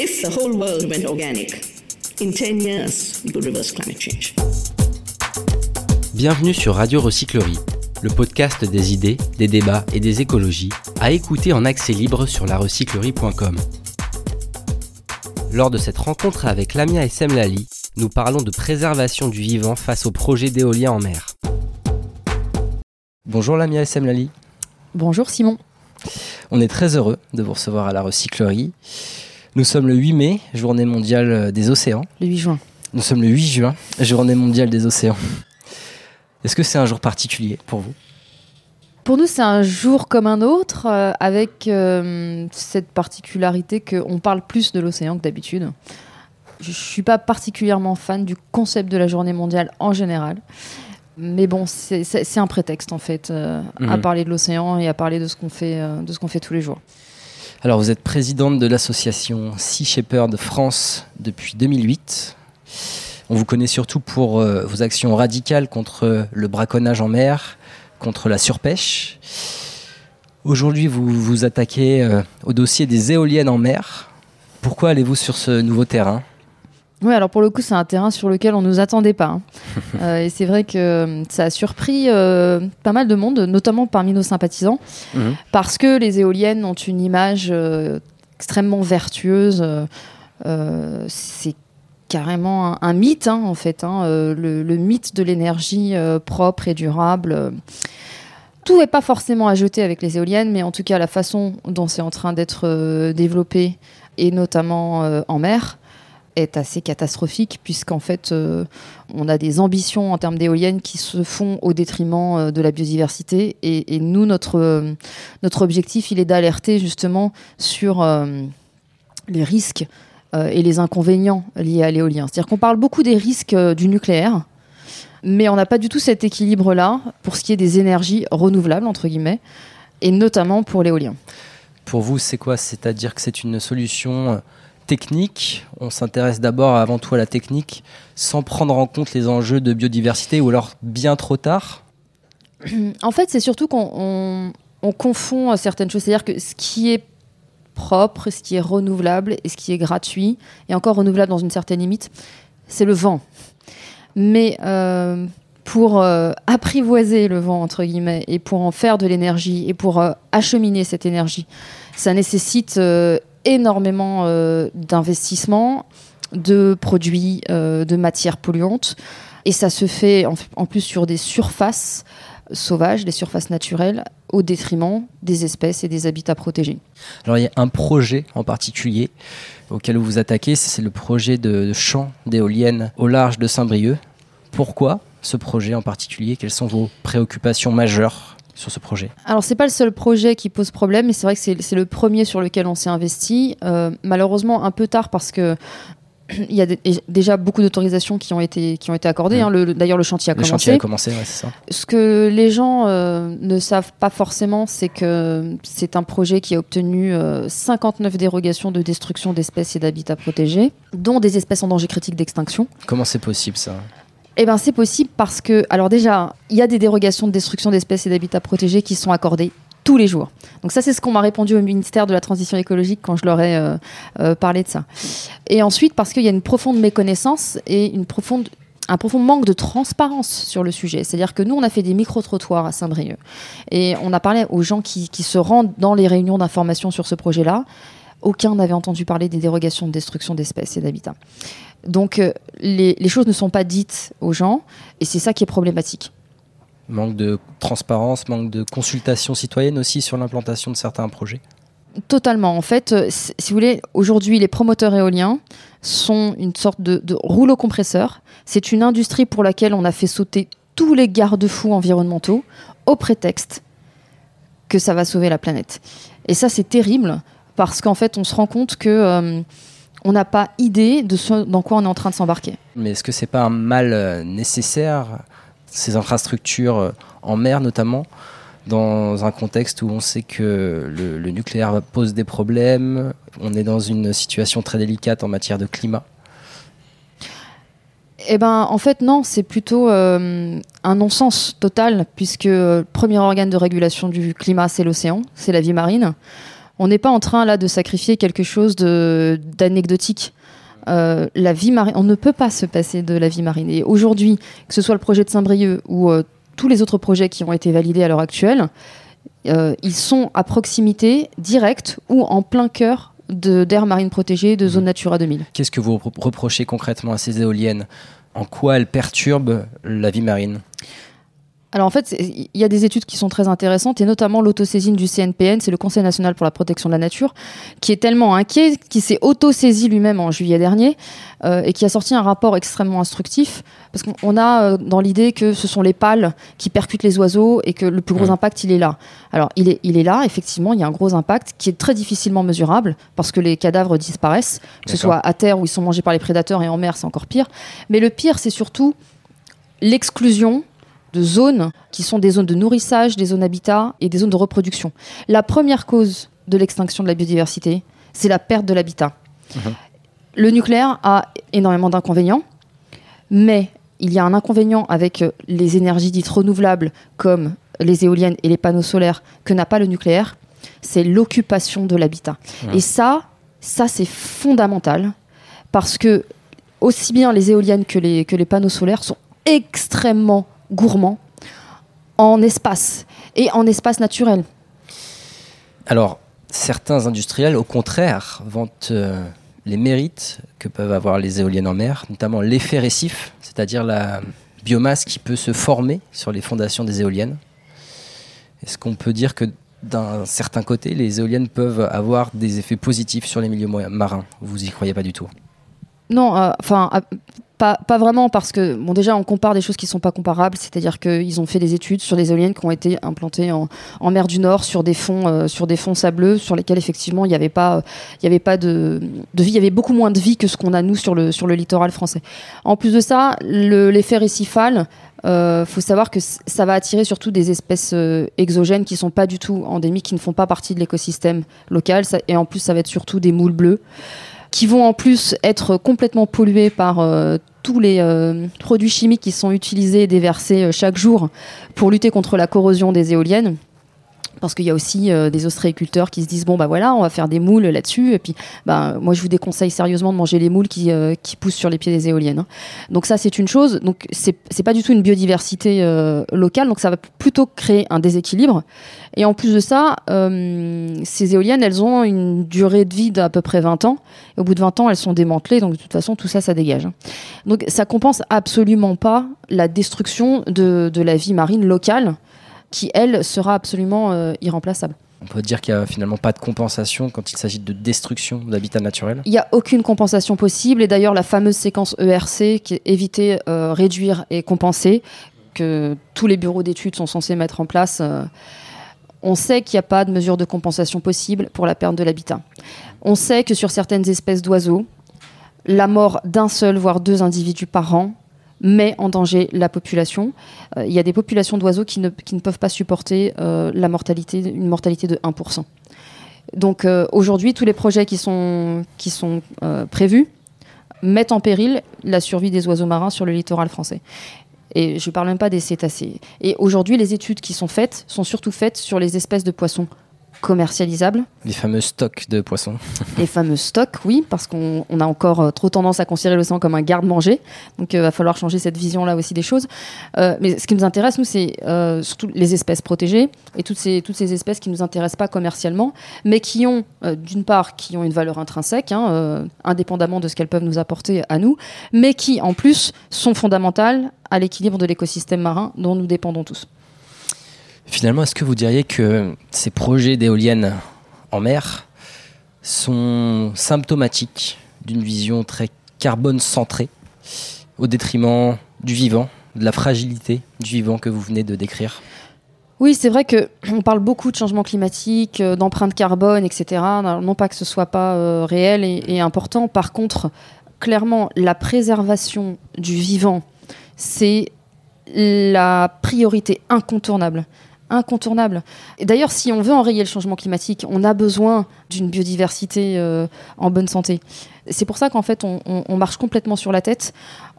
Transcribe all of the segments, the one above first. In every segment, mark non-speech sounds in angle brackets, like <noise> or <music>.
If the whole world went organic, in 10 years, we could reverse climate change. Bienvenue sur Radio Recyclerie, le podcast des idées, des débats et des écologies, à écouter en accès libre sur larecyclerie.com. Lors de cette rencontre avec Lamia et Semlali, nous parlons de préservation du vivant face au projet d'éolien en mer. Bonjour Lamia et Semlali. Bonjour Simon. On est très heureux de vous recevoir à la recyclerie. Nous sommes le 8 mai, journée mondiale des océans. Le 8 juin. Nous sommes le 8 juin, journée mondiale des océans. Est-ce que c'est un jour particulier pour vous? Pour nous, c'est un jour comme un autre, euh, avec euh, cette particularité qu'on parle plus de l'océan que d'habitude. Je ne suis pas particulièrement fan du concept de la journée mondiale en général. Mais bon, c'est- un prétexte en fait euh, à Mhm. parler de l'océan et à parler de ce qu'on fait, euh, de ce qu'on fait tous les jours. Alors vous êtes présidente de l'association Sea Shepherd France depuis 2008. On vous connaît surtout pour euh, vos actions radicales contre le braconnage en mer, contre la surpêche. Aujourd'hui, vous vous attaquez euh, au dossier des éoliennes en mer. Pourquoi allez-vous sur ce nouveau terrain? Oui, alors pour le coup, c'est un terrain sur lequel on ne nous attendait pas. hein. <laughs> Euh, et c'est vrai que euh, ça a surpris euh, pas mal de monde, notamment parmi nos sympathisants, Mhm. parce que les éoliennes ont une image euh, extrêmement vertueuse. c'est carrément un, un mythe, hein, en fait, hein, le, le mythe de l'énergie propre et durable. Tout n'est pas forcément à jeter avec les éoliennes, mais en tout cas, la façon dont c'est en train d'être développé, et notamment en mer, est assez catastrophique puisqu'en fait euh, on a des ambitions en termes d'éoliennes qui se font au détriment euh, de la biodiversité et, nous notre euh, notre objectif il est d'alerter justement sur les risques et les inconvénients liés à l'éolien. C'est-à-dire qu'on parle beaucoup des risques du nucléaire, mais on n'a pas du tout cet équilibre-là pour ce qui est des énergies renouvelables entre guillemets et notamment pour l'éolien. Pour vous, c'est quoi? C'est-à-dire que c'est une solution technique. On s'intéresse d'abord avant tout à la technique sans prendre en compte les enjeux de biodiversité ou alors bien trop tard <clears throat> En fait, c'est surtout qu'on on- on confond euh, certaines choses. C'est-à-dire que ce qui est propre, ce qui est renouvelable et ce qui est gratuit, et encore renouvelable dans une certaine limite, c'est le vent. Mais euh, pour euh, apprivoiser le vent, entre guillemets, et pour en faire de l'énergie, et pour acheminer cette énergie, ça nécessite énormément euh, d'investissements, de produits, euh, de matières polluantes. Et ça se fait en, en plus sur des surfaces sauvages, des surfaces naturelles, au détriment des espèces et des habitats protégés. Alors il y a un projet en particulier auquel vous vous attaquez, c'est le projet de champ d'éoliennes au large de Saint-Brieuc. Pourquoi ce projet en particulier? Quelles sont vos préoccupations majeures? Sur ce projet Alors, c'est pas le seul projet qui pose problème, mais c'est vrai que c'est le premier sur lequel on s'est investi. Euh, malheureusement, un peu tard parce que. <clears throat> Il y a dé- déjà beaucoup d'autorisations qui ont été qui ont été accordées. Mm. hein. Le- D'ailleurs, le chantier a Le commencé. chantier a commencé, ouais, c'est ça. Ce que les gens euh, ne savent pas forcément, c'est que c'est un projet qui a obtenu euh, 59 dérogations de destruction d'espèces et d'habitats protégés, dont des espèces en danger critique d'extinction. Comment c'est possible ça? Eh ben, c'est possible parce que, alors déjà, il y a des dérogations de destruction d'espèces et d'habitats protégés qui sont accordées tous les jours. Donc ça, c'est ce qu'on m'a répondu au ministère de la Transition écologique quand je leur ai euh, euh, parlé de ça. Et ensuite, parce qu'il y a une profonde méconnaissance et une profonde, un profond manque de transparence sur le sujet. C'est-à-dire que nous, on a fait des micro-trottoirs à Saint-Brieuc. Et on a parlé aux gens qui se rendent dans les réunions d'information sur ce projet-là. Aucun n'avait entendu parler des dérogations de destruction d'espèces et d'habitats. Donc euh, les, les choses ne sont pas dites aux gens et c'est ça qui est problématique. Manque de transparence, manque de consultation citoyenne aussi sur l'implantation de certains projets? Totalement. En fait, euh, si si vous voulez, aujourd'hui, les promoteurs éoliens sont une sorte de, de rouleau compresseur. C'est une industrie pour laquelle on a fait sauter tous les garde-fous environnementaux au prétexte que ça va sauver la planète. Et ça, c'est terrible parce qu'en fait, on se rend compte que euh, on n'a pas idée de ce dans quoi on est en train de s'embarquer. Mais est-ce que c'est pas un mal euh, nécessaire, ces infrastructures euh, en mer notamment, dans un contexte où on sait que le, le nucléaire pose des problèmes, on est dans une situation très délicate en matière de climat? Eh ben, en fait, non, c'est plutôt euh, un non-sens total, puisque le premier organe de régulation du climat, c'est l'océan, c'est la vie marine. On n'est pas en train là de sacrifier quelque chose de- d'anecdotique. Euh, la vie marine, on ne peut pas se passer de la vie marine. Et aujourd'hui, que ce soit le projet de Saint-Brieuc ou euh, tous les autres projets qui ont été validés à l'heure actuelle, euh, ils sont à proximité directe ou en plein cœur d'aires marines protégées, de zone Natura 2000. Qu'est-ce que vous repro- reprochez concrètement à ces éoliennes? En quoi elles perturbent la vie marine? Alors en fait, il y a des études qui sont très intéressantes et notamment l'autosaisine du CNPN, c'est le Conseil national pour la protection de la nature, qui est tellement inquiet, qui s'est autosaisi lui-même en juillet dernier euh, et qui a sorti un rapport extrêmement instructif parce qu'on on a euh, dans l'idée que ce sont les pales qui percutent les oiseaux et que le plus gros impact il est là. Alors il est, il est là, effectivement, il y a un gros impact qui est très difficilement mesurable parce que les cadavres disparaissent, que ce soit à terre où ils sont mangés par les prédateurs et en mer c'est encore pire. Mais le pire c'est surtout l'exclusion de zones qui sont des zones de nourrissage, des zones habitat et des zones de reproduction. La première cause de l'extinction de la biodiversité, c'est la perte de l'habitat. Mhm. Le nucléaire a énormément d'inconvénients, mais il y a un inconvénient avec les énergies dites renouvelables comme les éoliennes et les panneaux solaires que n'a pas le nucléaire, c'est l'occupation de l'habitat. Et ça, ça c'est fondamental parce que aussi bien les éoliennes que les, que les panneaux solaires sont extrêmement gourmands en espace et en espace naturel. Alors, certains industriels, au contraire, vantent euh, les mérites que peuvent avoir les éoliennes en mer, notamment l'effet récif, c'est-à-dire la biomasse qui peut se former sur les fondations des éoliennes. Est-ce qu'on peut dire que d'un certain côté, les éoliennes peuvent avoir des effets positifs sur les milieux marins? Vous y croyez pas du tout? Non, euh, enfin, euh, pas, pas vraiment, parce que, bon, déjà, on compare des choses qui sont pas comparables, c'est-à-dire qu'ils ont fait des études sur des éoliennes qui ont été implantées en, en mer du Nord sur des fonds, euh, sur des fonds sableux, sur lesquels, effectivement, il n'y avait pas, il avait pas de, de vie, il y avait beaucoup moins de vie que ce qu'on a, nous, sur le, sur le littoral français. En plus de ça, le- l'effet récifal, il faut savoir que ça va attirer surtout des espèces euh, exogènes qui sont pas du tout endémiques, qui ne font pas partie de l'écosystème local. Ça- et en plus, ça va être surtout des moules bleus qui vont en plus être complètement pollués par euh, tous les euh, produits chimiques qui sont utilisés et déversés euh, chaque jour pour lutter contre la corrosion des éoliennes. Parce qu'il y a aussi euh, des ostréiculteurs qui se disent bon bah voilà on va faire des moules là-dessus et puis bah moi je vous déconseille sérieusement de manger les moules qui, euh, qui poussent sur les pieds des éoliennes. hein. Donc ça c'est une chose donc c'est pas du tout une biodiversité euh, locale donc ça va plutôt créer un déséquilibre et en plus de ça ces éoliennes elles ont une durée de vie d'à peu près 20 ans et au bout de 20 ans elles sont démantelées donc de toute façon tout ça ça dégage. hein. Donc ça compense absolument pas la destruction de, de la vie marine locale qui elle sera absolument euh, irremplaçable. On peut dire qu'il n'y a finalement pas de compensation quand il s'agit de destruction d'habitat naturel? Il n'y a aucune compensation possible. Et d'ailleurs, la fameuse séquence ERC, qui est éviter, euh, réduire et compenser, que tous les bureaux d'études sont censés mettre en place, euh, on sait qu'il n'y a pas de mesure de compensation possible pour la perte de l'habitat. On sait que sur certaines espèces d'oiseaux, la mort d'un seul, voire deux individus par an met en danger la population. Euh, il y a des populations d'oiseaux qui ne, peuvent pas supporter euh, la mortalité, une mortalité de 1%. Donc euh, aujourd'hui, tous les projets qui sont, qui sont prévus mettent en péril la survie des oiseaux marins sur le littoral français. Et je ne parle même pas des cétacés. Et aujourd'hui, les études qui sont faites sont surtout faites sur les espèces de poissons commercialisables, Les fameux stocks de poissons. les fameux stocks, oui, parce qu'on on a encore euh, trop tendance à considérer l'océan comme un garde-manger. Donc il va falloir changer cette vision-là aussi des choses. Euh, mais ce qui nous intéresse, nous, c'est euh, surtout les espèces protégées et toutes ces, toutes ces espèces qui ne nous intéressent pas commercialement, mais qui ont, euh, d'une part, qui ont une valeur intrinsèque, hein, euh, indépendamment de ce qu'elles peuvent nous apporter à nous, mais qui, en plus, sont fondamentales à l'équilibre de l'écosystème marin dont nous dépendons tous. Finalement, est-ce que vous diriez que ces projets d'éoliennes en mer sont symptomatiques d'une vision très carbone centrée au détriment du vivant, de la fragilité du vivant que vous venez de décrire? Oui, c'est vrai que <clears throat> on parle beaucoup de changement climatique, euh, d'empreinte carbone, etc. Non pas que ce soit pas euh, réel et important. Par contre, clairement, la préservation du vivant, c'est la priorité incontournable. Incontournable. Et d'ailleurs, si on veut enrayer le changement climatique, on a besoin d'une biodiversité euh, en bonne santé. C'est pour ça qu'en fait, on, marche complètement sur la tête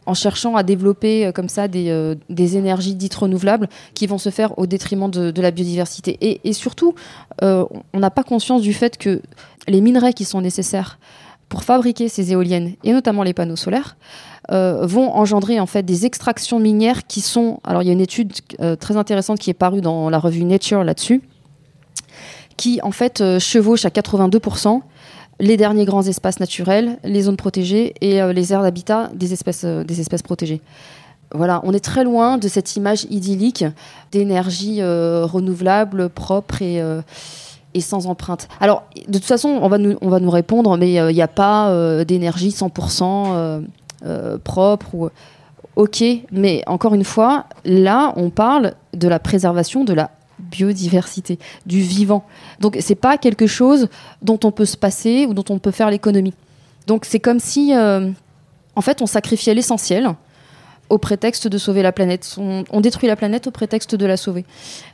en cherchant à développer euh, comme ça des, euh, des, énergies dites renouvelables qui vont se faire au détriment de, la biodiversité. Et, surtout, on n'a pas conscience du fait que les minerais qui sont nécessaires pour fabriquer ces éoliennes, et notamment les panneaux solaires, euh, vont engendrer en fait des extractions minières qui sont. Alors il y a une étude euh, très intéressante qui est parue dans la revue Nature là-dessus, qui en fait euh, chevauche à 82% les derniers grands espaces naturels, les zones protégées et les aires d'habitat des espèces, des espèces protégées. Voilà, on est très loin de cette image idyllique d'énergie renouvelable, propre et, et sans empreinte. Alors, de toute façon, on va nous, répondre, mais il n'y a pas euh, d'énergie 100% euh, euh, propre. Ou... Ok, mais encore une fois, là, on parle de la préservation de la biodiversité, du vivant. Donc, c'est pas quelque chose dont on peut se passer ou dont on peut faire l'économie. Donc, c'est comme si, euh, en fait, on sacrifiait l'essentiel au prétexte de sauver la planète. On, on, détruit la planète au prétexte de la sauver.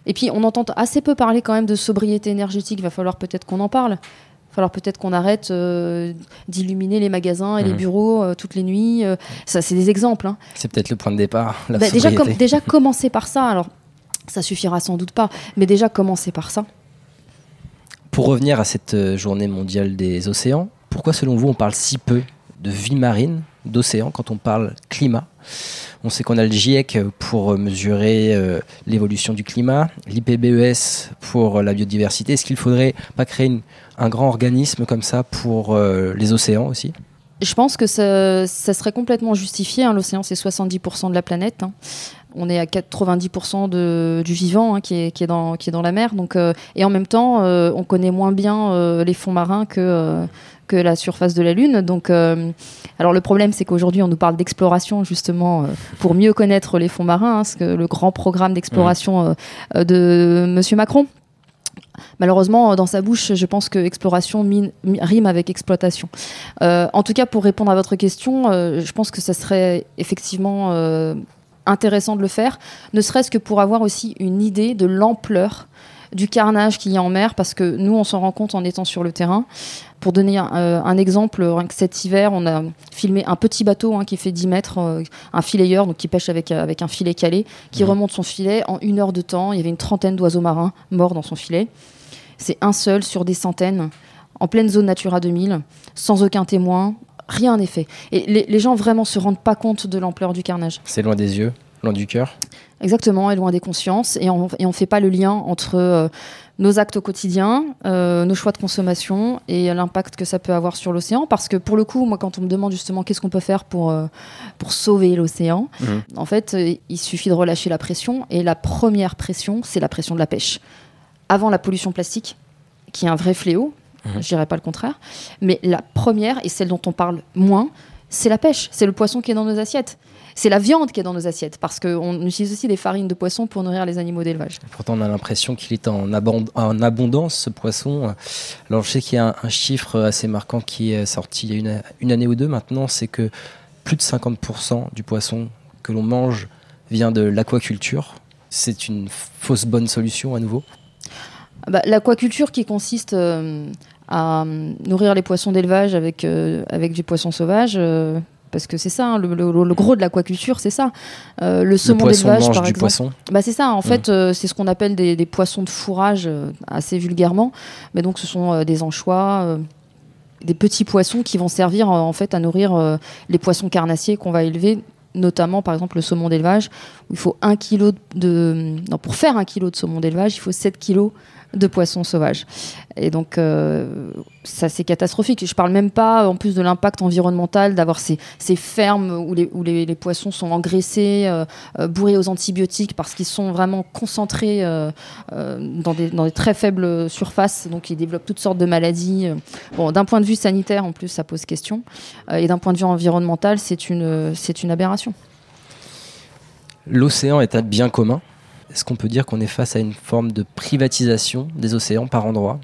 Et puis, on entend assez peu parler quand même de sobriété énergétique. Il va falloir peut-être qu'on en parle. Il va falloir peut-être qu'on arrête euh, d'illuminer les magasins et mmh. les bureaux euh, toutes les nuits. Euh, ça, c'est des exemples. Hein. C'est peut-être le point de départ. Bah, déjà, com déjà, commencer par ça. Alors, ça suffira sans doute pas, mais déjà commencer par ça. Pour revenir à cette journée mondiale des océans, pourquoi selon vous on parle si peu de vie marine, d'océan quand on parle climat On sait qu'on a le GIEC pour mesurer euh, l'évolution du climat, l'IPBES pour la biodiversité. Est-ce qu'il faudrait pas créer un grand organisme comme ça pour euh, les océans aussi? Je pense que ça, serait complètement justifié. Hein. L'océan, c'est 70% de la planète. Hein. On est à 90% de, du vivant hein, qui, est, qui, est dans, qui est dans la mer. Donc, euh, et en même temps, on connaît moins bien les fonds marins que, que la surface de la Lune. Donc, euh, alors le problème, c'est qu'aujourd'hui, on nous parle d'exploration justement pour mieux connaître les fonds marins. ce que le grand programme d'exploration mmh. de Monsieur Macron Malheureusement, dans sa bouche, je pense que exploration mine, rime avec exploitation. Euh, en tout cas, pour répondre à votre question, euh, je pense que ça serait effectivement euh, intéressant de le faire, ne serait-ce que pour avoir aussi une idée de l'ampleur du carnage qu'il y a en mer, parce que nous, on s'en rend compte en étant sur le terrain. Pour donner un, euh, un exemple, cet hiver, on a filmé un petit bateau hein, qui fait 10 mètres, euh, un filayeur, donc qui pêche avec, avec un filet calé, qui mmh. remonte son filet en une heure de temps. Il y avait une trentaine d'oiseaux marins morts dans son filet. C'est un seul sur des centaines, en pleine zone Natura 2000, sans aucun témoin, rien n'est fait. Et les, les, gens vraiment se rendent pas compte de l'ampleur du carnage. C'est loin des yeux, loin du cœur? Exactement, et loin des consciences. Et on ne fait pas le lien entre euh, nos actes au quotidien, euh, nos choix de consommation et l'impact que ça peut avoir sur l'océan. Parce que pour le coup, moi, quand on me demande justement qu'est-ce qu'on peut faire pour, euh, pour sauver l'océan, mmh. en fait, il suffit de relâcher la pression. Et la première pression, c'est la pression de la pêche avant la pollution plastique, qui est un vrai fléau, mmh. je dirais pas le contraire, mais la première, et celle dont on parle moins, c'est la pêche, c'est le poisson qui est dans nos assiettes. C'est la viande qui est dans nos assiettes, parce qu'on utilise aussi des farines de poisson pour nourrir les animaux d'élevage. Pourtant, on a l'impression qu'il est en, abond en, abondance, ce poisson. Alors, je sais qu'il y a un, un, chiffre assez marquant qui est sorti il y a une, une année ou deux maintenant, c'est que plus de 50% du poisson que l'on mange vient de l'aquaculture. C'est une fausse bonne solution à nouveau bah, L'aquaculture qui consiste euh, à nourrir les poissons d'élevage avec, euh, avec du poisson sauvage. Euh, parce que c'est ça, hein, le, le, le, gros de l'aquaculture, c'est ça. le saumon d'élevage, par du exemple. Poisson. Bah, c'est ça, en mmh. fait, c'est ce qu'on appelle des, des, poissons de fourrage, assez vulgairement. Mais donc, ce sont des anchois des petits poissons qui vont servir en fait à nourrir euh, les poissons carnassiers qu'on va élever notamment par exemple le saumon d'élevage où il faut un kilo de non pour faire un kilo de saumon d'élevage il faut 7 kilos de poissons sauvages. Et donc euh, ça c'est catastrophique. Je parle même pas en plus de l'impact environnemental d'avoir ces, ces, fermes où, les, où les, poissons sont engraissés euh, euh, bourrés aux antibiotiques parce qu'ils sont vraiment concentrés dans des, dans, des, très faibles surfaces. Donc ils développent toutes sortes de maladies. Bon d'un point de vue sanitaire en plus ça pose question. Et d'un point de vue environnemental c'est une c'est une aberration. L'océan est un bien commun? Est-ce qu'on peut dire qu'on est face à une forme de privatisation des océans par endroits?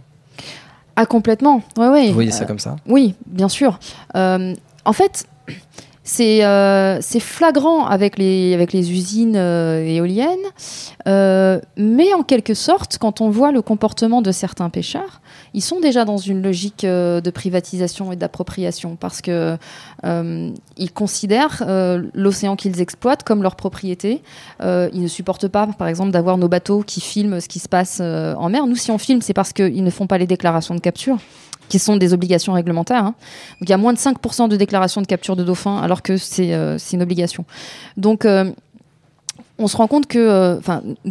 Ah complètement, oui, oui. Vous voyez ça euh, comme ça? Oui, bien sûr. Euh, en fait, c'est euh, c'est flagrant avec les, avec les usines euh, éoliennes, euh, mais en quelque sorte, quand on voit le comportement de certains pêcheurs, ils sont déjà dans une logique de privatisation et d'appropriation parce que ils considèrent l'océan qu'ils exploitent comme leur propriété. ils ne supportent pas, par exemple, d'avoir nos bateaux qui filment ce qui se passe en mer. Nous, si on filme, c'est parce qu'ils ne font pas les déclarations de capture qui sont des obligations réglementaires. Hein. Donc il y a moins de 5% de déclarations de capture de dauphins alors que c'est euh, une obligation. Donc euh, on se rend compte que, euh,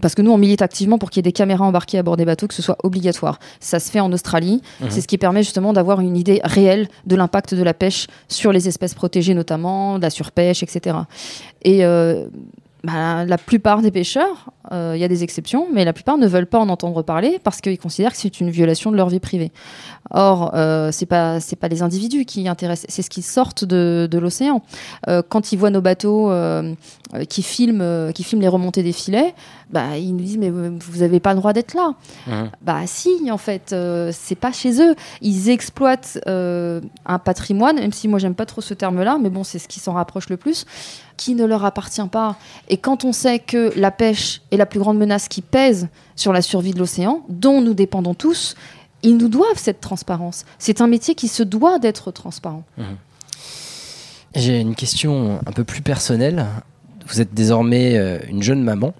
parce que nous on milite activement pour qu'il y ait des caméras embarquées à bord des bateaux, que ce soit obligatoire. Ça se fait en Australie. Mmh. C'est ce qui permet justement d'avoir une idée réelle de l'impact de la pêche sur les espèces protégées notamment, de la surpêche, etc. Et bah, la plupart des pêcheurs, il y a des exceptions, mais la plupart ne veulent pas en entendre parler parce qu'ils considèrent que c'est une violation de leur vie privée. Or, euh, c'est pas c'est pas les individus qui intéressent, c'est ce qui sortent de, de l'océan. Euh, quand ils voient nos bateaux euh, qui filment qui filment les remontées des filets, bah ils nous disent mais vous avez pas le droit d'être là. Mmh. Bah si, en fait, c'est pas chez eux. Ils exploitent un patrimoine, même si moi j'aime pas trop ce terme-là, mais bon, c'est ce qui s'en rapproche le plus qui ne leur appartient pas. Et quand on sait que la pêche est la plus grande menace qui pèse sur la survie de l'océan, dont nous dépendons tous, ils nous doivent cette transparence. C'est un métier qui se doit d'être transparent. Mmh. J'ai une question un peu plus personnelle. Vous êtes désormais euh, une jeune maman.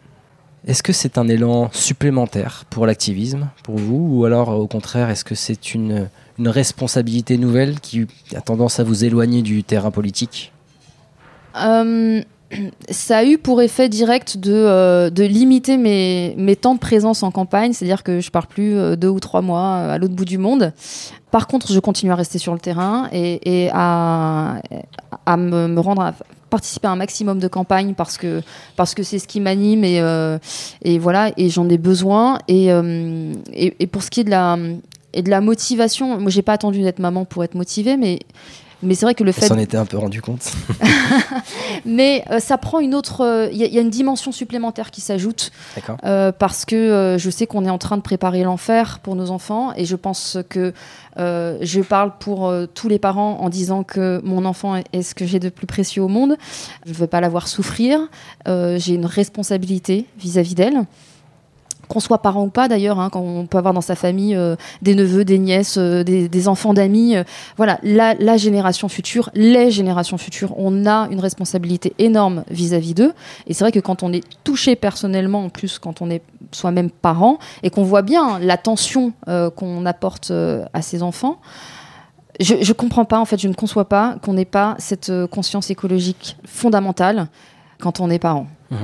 Est-ce que c'est un élan supplémentaire pour l'activisme, pour vous, ou alors au contraire, est-ce que c'est une, une responsabilité nouvelle qui a tendance à vous éloigner du terrain politique? Euh, <clears throat> ça a eu pour effet direct de, euh, de limiter mes, mes, temps de présence en campagne, c'est-à-dire que je pars plus euh, deux ou trois mois à l'autre bout du monde. Par contre, je continue à rester sur le terrain et, à, à me, me, rendre à participer à un maximum de campagnes parce que parce que c'est ce qui m'anime et, et voilà et j'en ai besoin et, et, et, pour ce qui est de la et de la motivation, moi j'ai pas attendu d'être maman pour être motivée, mais mais c'est vrai que le fait. s'en était un peu rendu compte. <laughs> mais euh, ça prend une autre. Il y, a une dimension supplémentaire qui s'ajoute. Euh, parce que euh, je sais qu'on est en train de préparer l'enfer pour nos enfants. Et je pense que je parle pour tous les parents en disant que mon enfant est, ce que j'ai de plus précieux au monde. Je ne veux pas la voir souffrir. j'ai une responsabilité vis-à-vis d'elle qu'on soit parent ou pas d'ailleurs, hein, quand on peut avoir dans sa famille euh, des neveux, des nièces, euh, des, enfants d'amis. Euh, voilà, la, génération future, les générations futures, on a une responsabilité énorme vis-à-vis d'eux. Et c'est vrai que quand on est touché personnellement, en plus quand on est soi-même parent, et qu'on voit bien l'attention qu'on apporte à ses enfants, je ne comprends pas, en fait, je ne conçois pas qu'on n'ait pas cette conscience écologique fondamentale quand on est parent. Mmh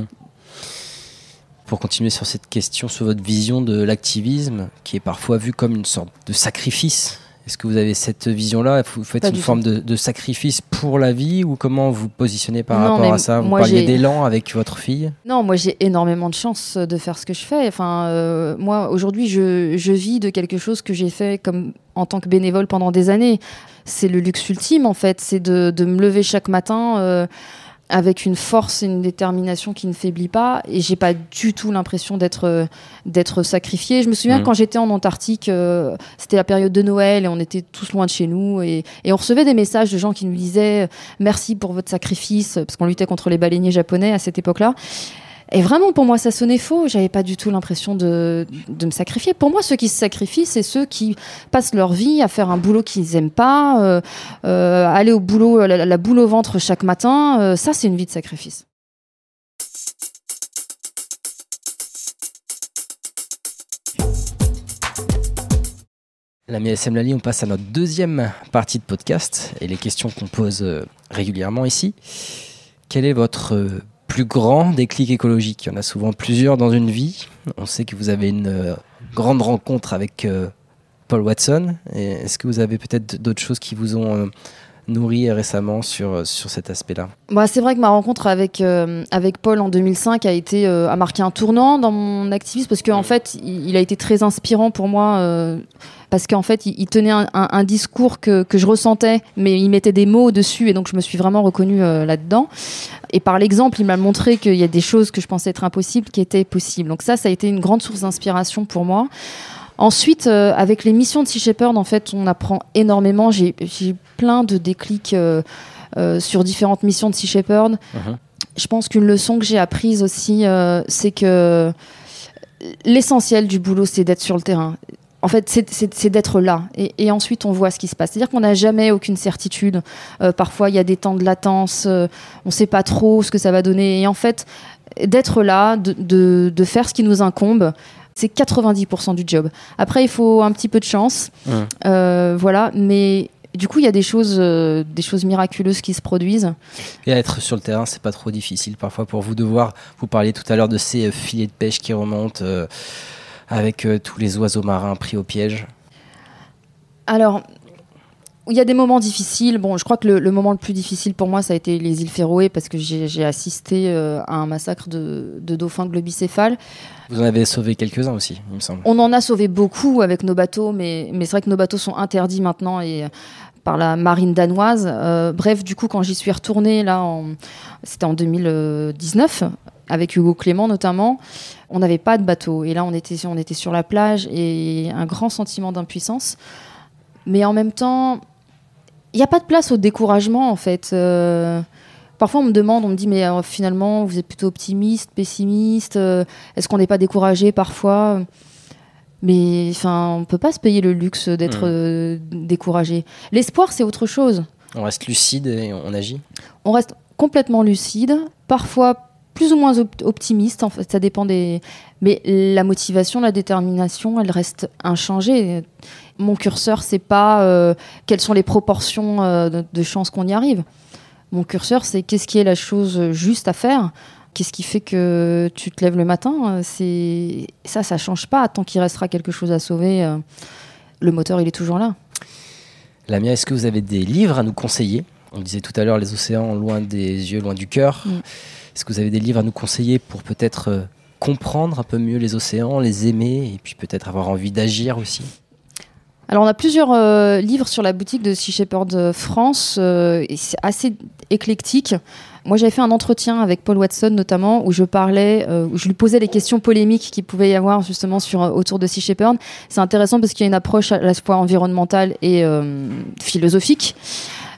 pour continuer sur cette question, sur votre vision de l'activisme, qui est parfois vu comme une sorte de sacrifice. Est-ce que vous avez cette vision-là? Vous faites une forme de, sacrifice pour la vie ou comment vous positionnez par rapport à ça? Vous parliez d'élan avec votre fille? Non, moi j'ai énormément de chance de faire ce que je fais. Enfin, euh, moi aujourd'hui je, je, vis de quelque chose que j'ai fait comme en tant que bénévole pendant des années. C'est le luxe ultime en fait, c'est de, de, me lever chaque matin. Euh, avec une force et une détermination qui ne faiblit pas et j'ai pas du tout l'impression d'être euh, d'être sacrifié. Je me souviens mmh. quand j'étais en Antarctique, euh, c'était la période de Noël et on était tous loin de chez nous et, et, on recevait des messages de gens qui nous disaient euh, merci pour votre sacrifice parce qu'on luttait contre les baleiniers japonais à cette époque-là. Et vraiment, pour moi, ça sonnait faux. J'avais pas du tout l'impression de, de, me sacrifier. Pour moi, ceux qui se sacrifient, c'est ceux qui passent leur vie à faire un boulot qu'ils aiment pas, euh, euh, aller au boulot, la, boule au ventre chaque matin. Euh, ça, c'est une vie de sacrifice. L'ami SM Lali, on passe à notre deuxième partie de podcast et les questions qu'on pose régulièrement ici. Quel est votre plus grand déclic écologique Il y en a souvent plusieurs dans une vie. On sait que vous avez une euh, grande rencontre avec euh, Paul Watson. Est-ce que vous avez peut-être d'autres choses qui vous ont euh, nourri récemment sur, sur cet aspect-là bah, C'est vrai que ma rencontre avec, avec Paul en 2005 a, été, a marqué un tournant dans mon activisme parce qu'en en fait, il, a été très inspirant pour moi parce qu'en fait, il, tenait un, discours que, que, je ressentais, mais il mettait des mots dessus, et donc je me suis vraiment reconnue euh, là-dedans. Et par l'exemple, il m'a montré qu'il y a des choses que je pensais être impossibles qui étaient possibles. Donc ça, ça a été une grande source d'inspiration pour moi. Ensuite, euh, avec les missions de Sea Shepherd, en fait, on apprend énormément. J'ai plein de déclics. Euh, euh, sur différentes missions de Sea Shepherd. Mhm. Je pense qu'une leçon que j'ai apprise aussi, c'est que l'essentiel du boulot, c'est d'être sur le terrain. En fait, c'est- d'être là. Et, et ensuite, on voit ce qui se passe. C'est-à-dire qu'on n'a jamais aucune certitude. Parfois, il y a des temps de latence. on ne sait pas trop ce que ça va donner. Et en fait, d'être là, de, de- de faire ce qui nous incombe, c'est 90% du job. Après, il faut un petit peu de chance. Euh, voilà. Mais du coup, il y a des choses, euh, des choses miraculeuses qui se produisent. Et être sur le terrain, c'est pas trop difficile parfois pour vous de voir. Vous parliez tout à l'heure de ces euh, filets de pêche qui remontent euh, avec euh, tous les oiseaux marins pris au piège. Alors, il y a des moments difficiles. Bon, je crois que le, le moment le plus difficile pour moi, ça a été les îles Féroé, parce que j'ai assisté euh, à un massacre de, de dauphins globicéphales. Vous en avez sauvé quelques-uns aussi, il me semble. On en a sauvé beaucoup avec nos bateaux, mais, mais c'est vrai que nos bateaux sont interdits maintenant et euh, par la marine danoise. Euh, bref, du coup, quand j'y suis retournée, là, c'était en 2019, avec Hugo Clément notamment, on n'avait pas de bateau. Et là, on était, on était sur la plage et un grand sentiment d'impuissance. Mais en même temps, n'y a pas de place au découragement, en fait. Euh, Parfois, on me demande, on me dit, mais euh, finalement, vous êtes plutôt optimiste, pessimiste euh, Est-ce qu'on n'est pas découragé parfois? Mais enfin, on peut pas se payer le luxe d'être euh, découragé. L'espoir, c'est autre chose. On reste lucide et on agit? On reste complètement lucide, parfois plus ou moins op- optimiste. En fait, ça dépend des. Mais la motivation, la détermination, elle reste inchangée. Mon curseur, c'est pas euh, quelles sont les proportions euh, de, de chances qu'on y arrive. Mon curseur, c'est qu'est-ce qui est la chose juste à faire. Qu'est-ce qui fait que tu te lèves le matin C'est ça, ça change pas. Tant qu'il restera quelque chose à sauver, euh, le moteur, il est toujours là. Lamia, est-ce que vous avez des livres à nous conseiller? On disait tout à l'heure les océans loin des yeux, loin du cœur. Mm. Est-ce que vous avez des livres à nous conseiller pour peut-être euh, comprendre un peu mieux les océans, les aimer et puis peut-être avoir envie d'agir aussi? Alors, on a plusieurs euh, livres sur la boutique de Sea Shepherd euh, France. et c'est assez éclectique. Moi, j'avais fait un entretien avec Paul Watson, notamment, où je parlais, où je lui posais les questions polémiques qu'il pouvait y avoir justement sur, autour de Sea Shepherd. C'est intéressant parce qu'il y a une approche à la fois environnementale et philosophique.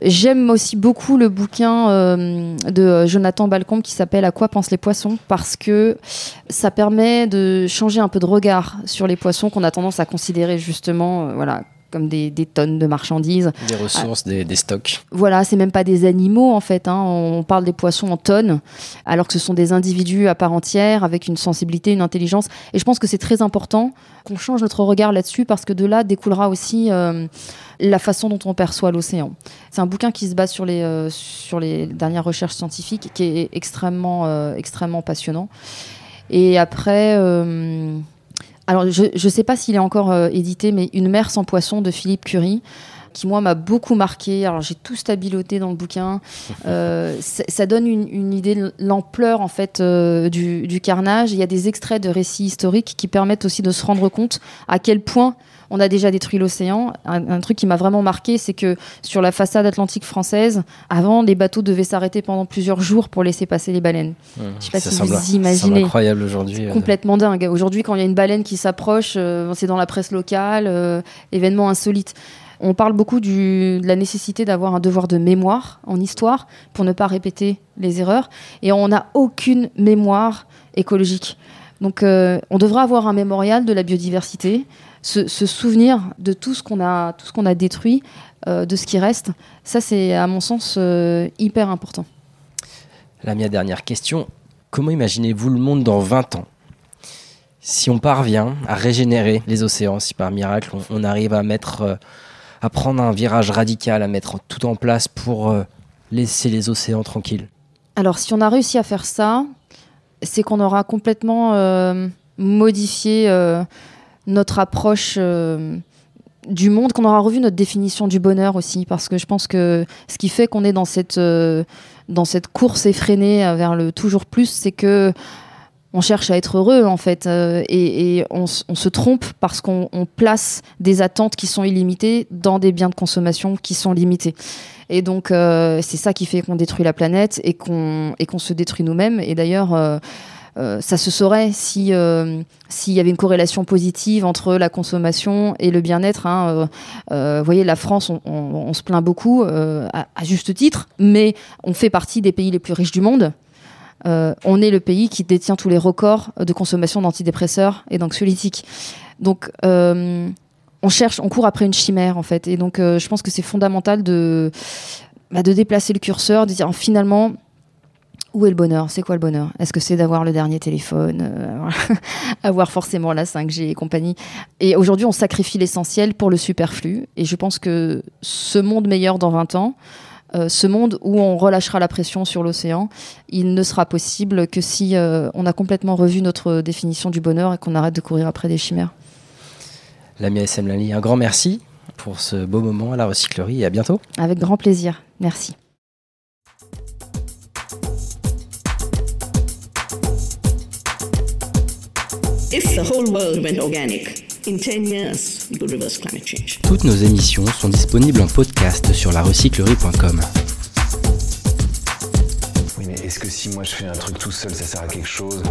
J'aime aussi beaucoup le bouquin euh, de Jonathan Balcombe qui s'appelle À quoi pensent les poissons? Parce que ça permet de changer un peu de regard sur les poissons qu'on a tendance à considérer justement euh, voilà, comme des, des tonnes de marchandises. Des ressources, des, des stocks Voilà, c'est même pas des animaux en fait. hein. On parle des poissons en tonnes, alors que ce sont des individus à part entière avec une sensibilité, une intelligence. Et je pense que c'est très important qu'on change notre regard là-dessus parce que de là découlera aussi euh, la façon dont on perçoit l'océan. C'est un bouquin qui se base sur les, euh, sur les dernières recherches scientifiques, qui est extrêmement, euh, extrêmement passionnant. Et après. Alors, je ne sais pas s'il est encore euh, édité, mais Une mer sans poisson de Philippe Curie, qui moi m'a beaucoup marqué. Alors, j'ai tout stabiloté dans le bouquin. <laughs> Euh, ça, ça donne une, une idée de l'ampleur en fait euh, du, du carnage. Il y a des extraits de récits historiques qui permettent aussi de se rendre compte à quel point on a déjà détruit l'océan. Un, un truc qui m'a vraiment marqué, c'est que sur la façade atlantique française, avant, les bateaux devaient s'arrêter pendant plusieurs jours pour laisser passer les baleines. Mmh. sais pas Ça si semble- vous imaginez. incroyable aujourd'hui. euh, Complètement dingue. Aujourd'hui, quand il y a une baleine qui s'approche, euh, c'est dans la presse locale, euh, événement insolite. On parle beaucoup du- de la nécessité d'avoir un devoir de mémoire en histoire pour ne pas répéter les erreurs. Et on n'a aucune mémoire écologique. Donc, euh, on devrait avoir un mémorial de la biodiversité, se, se souvenir de tout ce qu'on a, tout ce qu'on a détruit, euh, de ce qui reste. Ça, c'est à mon sens euh, hyper important. La mienne dernière question. Comment imaginez-vous le monde dans 20 ans? Si on parvient à régénérer les océans, si par miracle on, on arrive à mettre, euh, à prendre un virage radical, à mettre tout en place pour laisser les océans tranquilles? Alors, si on a réussi à faire ça, c'est qu'on aura complètement modifié notre approche euh, du monde, qu'on aura revu notre définition du bonheur aussi, parce que je pense que ce qui fait qu'on est dans cette, euh, dans cette course effrénée vers le toujours plus, c'est que on cherche à être heureux en fait, euh, et, on, se trompe parce qu'on on place des attentes qui sont illimitées dans des biens de consommation qui sont limités. Et donc, c'est ça qui fait qu'on détruit la planète et qu'on qu'on se détruit nous-mêmes. Et d'ailleurs, euh, euh, ça se saurait si euh, s'il y avait une corrélation positive entre la consommation et le bien-être. Hein. vous voyez, la France, on, se plaint beaucoup, à, juste titre, mais on fait partie des pays les plus riches du monde. on est le pays qui détient tous les records de consommation d'antidépresseurs et d'anxiolytiques. Donc, on cherche, on court après une chimère en fait. Et donc, je pense que c'est fondamental de, bah, de déplacer le curseur, de dire finalement où est le bonheur? C'est quoi le bonheur? Est-ce que c'est d'avoir le dernier téléphone, euh, <laughs> avoir forcément la 5G et compagnie? Et aujourd'hui, on sacrifie l'essentiel pour le superflu. Et je pense que ce monde meilleur dans 20 ans, euh, ce monde où on relâchera la pression sur l'océan, il ne sera possible que si euh, on a complètement revu notre définition du bonheur et qu'on arrête de courir après des chimères. Lamia SM Lali, un grand merci pour ce beau moment à la recyclerie et à bientôt. Avec grand plaisir. Merci. Toutes nos émissions sont disponibles en podcast sur larecyclerie.com. Oui, mais est-ce que si moi je fais un truc tout seul, ça sert à quelque chose?